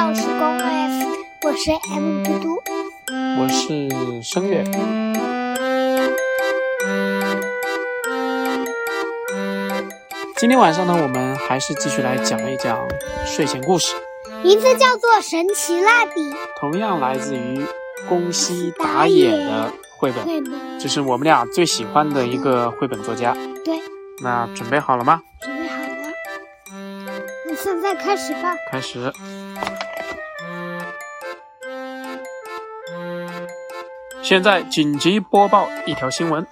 到时光 F，我是 M 嘟嘟，我是声乐。今天晚上呢，我们还是继续来讲一讲睡前故事，名字叫做《神奇蜡笔》，同样来自于宫西达也的绘本，绘本这是我们俩最喜欢的一个绘本作家。对，那准备好了吗？准备好了，那现在开始吧。开始。现在紧急播报一条新闻：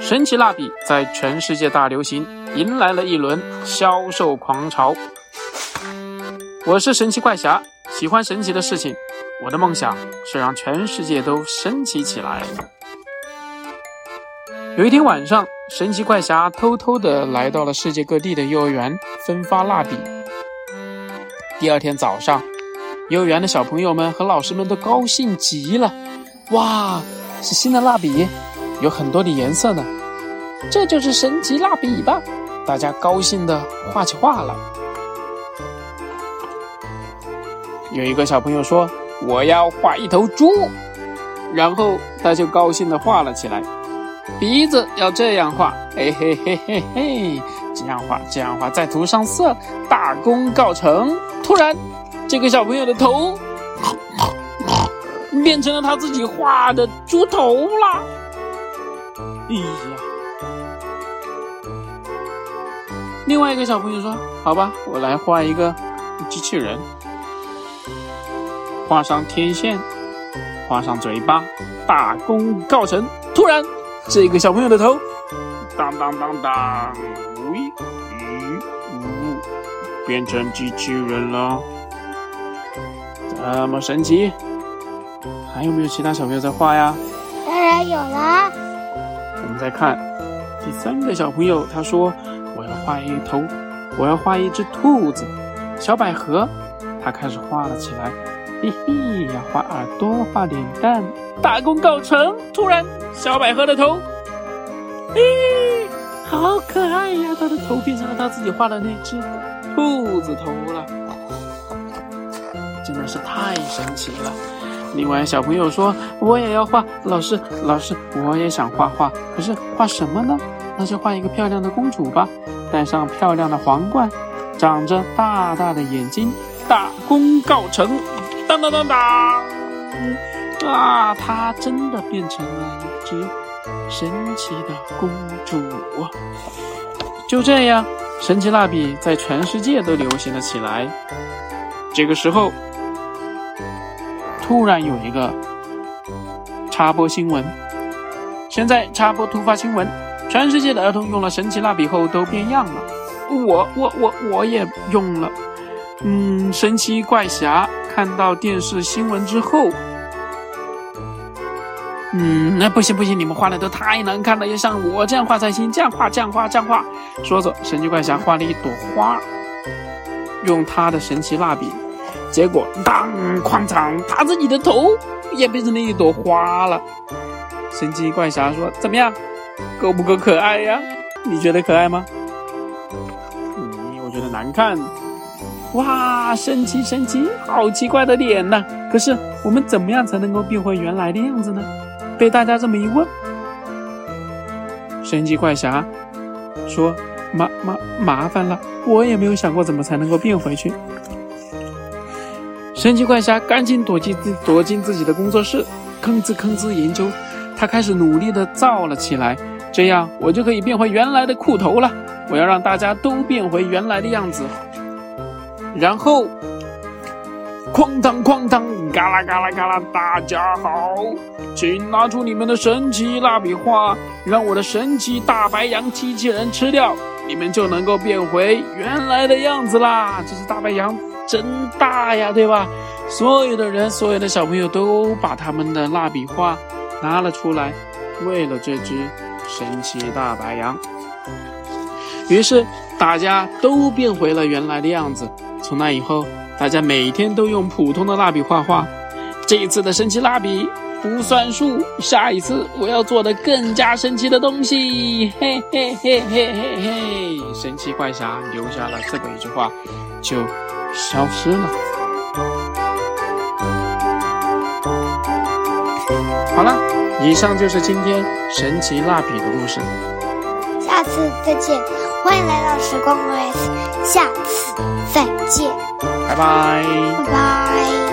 神奇蜡笔在全世界大流行，迎来了一轮销售狂潮。我是神奇怪侠，喜欢神奇的事情。我的梦想是让全世界都神奇起来。有一天晚上，神奇怪侠偷偷地来到了世界各地的幼儿园，分发蜡笔。第二天早上，幼儿园的小朋友们和老师们都高兴极了。哇，是新的蜡笔，有很多的颜色呢。这就是神奇蜡笔吧？大家高兴地画起画来。有一个小朋友说：“我要画一头猪。”然后他就高兴地画了起来。鼻子要这样画，嘿嘿嘿嘿嘿，这样画，这样画，再涂上色，大功告成。突然，这个小朋友的头变成了他自己画的猪头啦！哎呀！另外一个小朋友说：“好吧，我来画一个机器人，画上天线，画上嘴巴，大功告成。”突然，这个小朋友的头当当当当，喂，咦，呜，变成机器人了，这么神奇！还有没有其他小朋友在画呀？当然有啦。我们再看第三个小朋友，他说：“我要画一头，我要画一只兔子，小百合。”他开始画了起来，嘿嘿，要画耳朵，画脸蛋，大功告成。突然，小百合的头，嘿，好可爱呀！他的头变成了他自己画的那只兔子头了，真的是太神奇了。另外，小朋友说：“我也要画。”老师，老师，我也想画画，可是画什么呢？那就画一个漂亮的公主吧，戴上漂亮的皇冠，长着大大的眼睛，大功告成！当当当当！啊，她真的变成了一只神奇的公主！就这样，神奇蜡笔在全世界都流行了起来。这个时候。突然有一个插播新闻，现在插播突发新闻：全世界的儿童用了神奇蜡笔后都变样了。我我我我也用了。嗯，神奇怪侠看到电视新闻之后，嗯，那不行不行，你们画的都太难看了，要像我这样画才行，这样画这样画这样画。说着，神奇怪侠画了一朵花，用他的神奇蜡笔。结果，当哐当，他自己的头也变成了一朵花了。神奇怪侠说：“怎么样，够不够可爱呀？你觉得可爱吗？”嗯，我觉得难看。哇，神奇神奇，好奇怪的脸呐！可是我们怎么样才能够变回原来的样子呢？被大家这么一问，神奇怪侠说：“麻麻麻烦了，我也没有想过怎么才能够变回去。”神奇怪侠赶紧躲进自躲进自己的工作室，吭哧吭哧研究。他开始努力地造了起来，这样我就可以变回原来的裤头了。我要让大家都变回原来的样子。然后，哐当哐当，嘎啦嘎啦嘎啦，大家好，请拿出你们的神奇蜡笔画，让我的神奇大白羊机器人吃掉，你们就能够变回原来的样子啦。这是大白羊。真大呀，对吧？所有的人，所有的小朋友都把他们的蜡笔画拿了出来，为了这只神奇大白羊。于是大家都变回了原来的样子。从那以后，大家每天都用普通的蜡笔画画。这一次的神奇蜡笔不算数，下一次我要做的更加神奇的东西。嘿嘿嘿嘿嘿嘿！神奇怪侠留下了这么一句话，就。消失了。好了，以上就是今天神奇蜡笔的故事。下次再见，欢迎来到时光 OS。下次再见，拜拜，拜拜。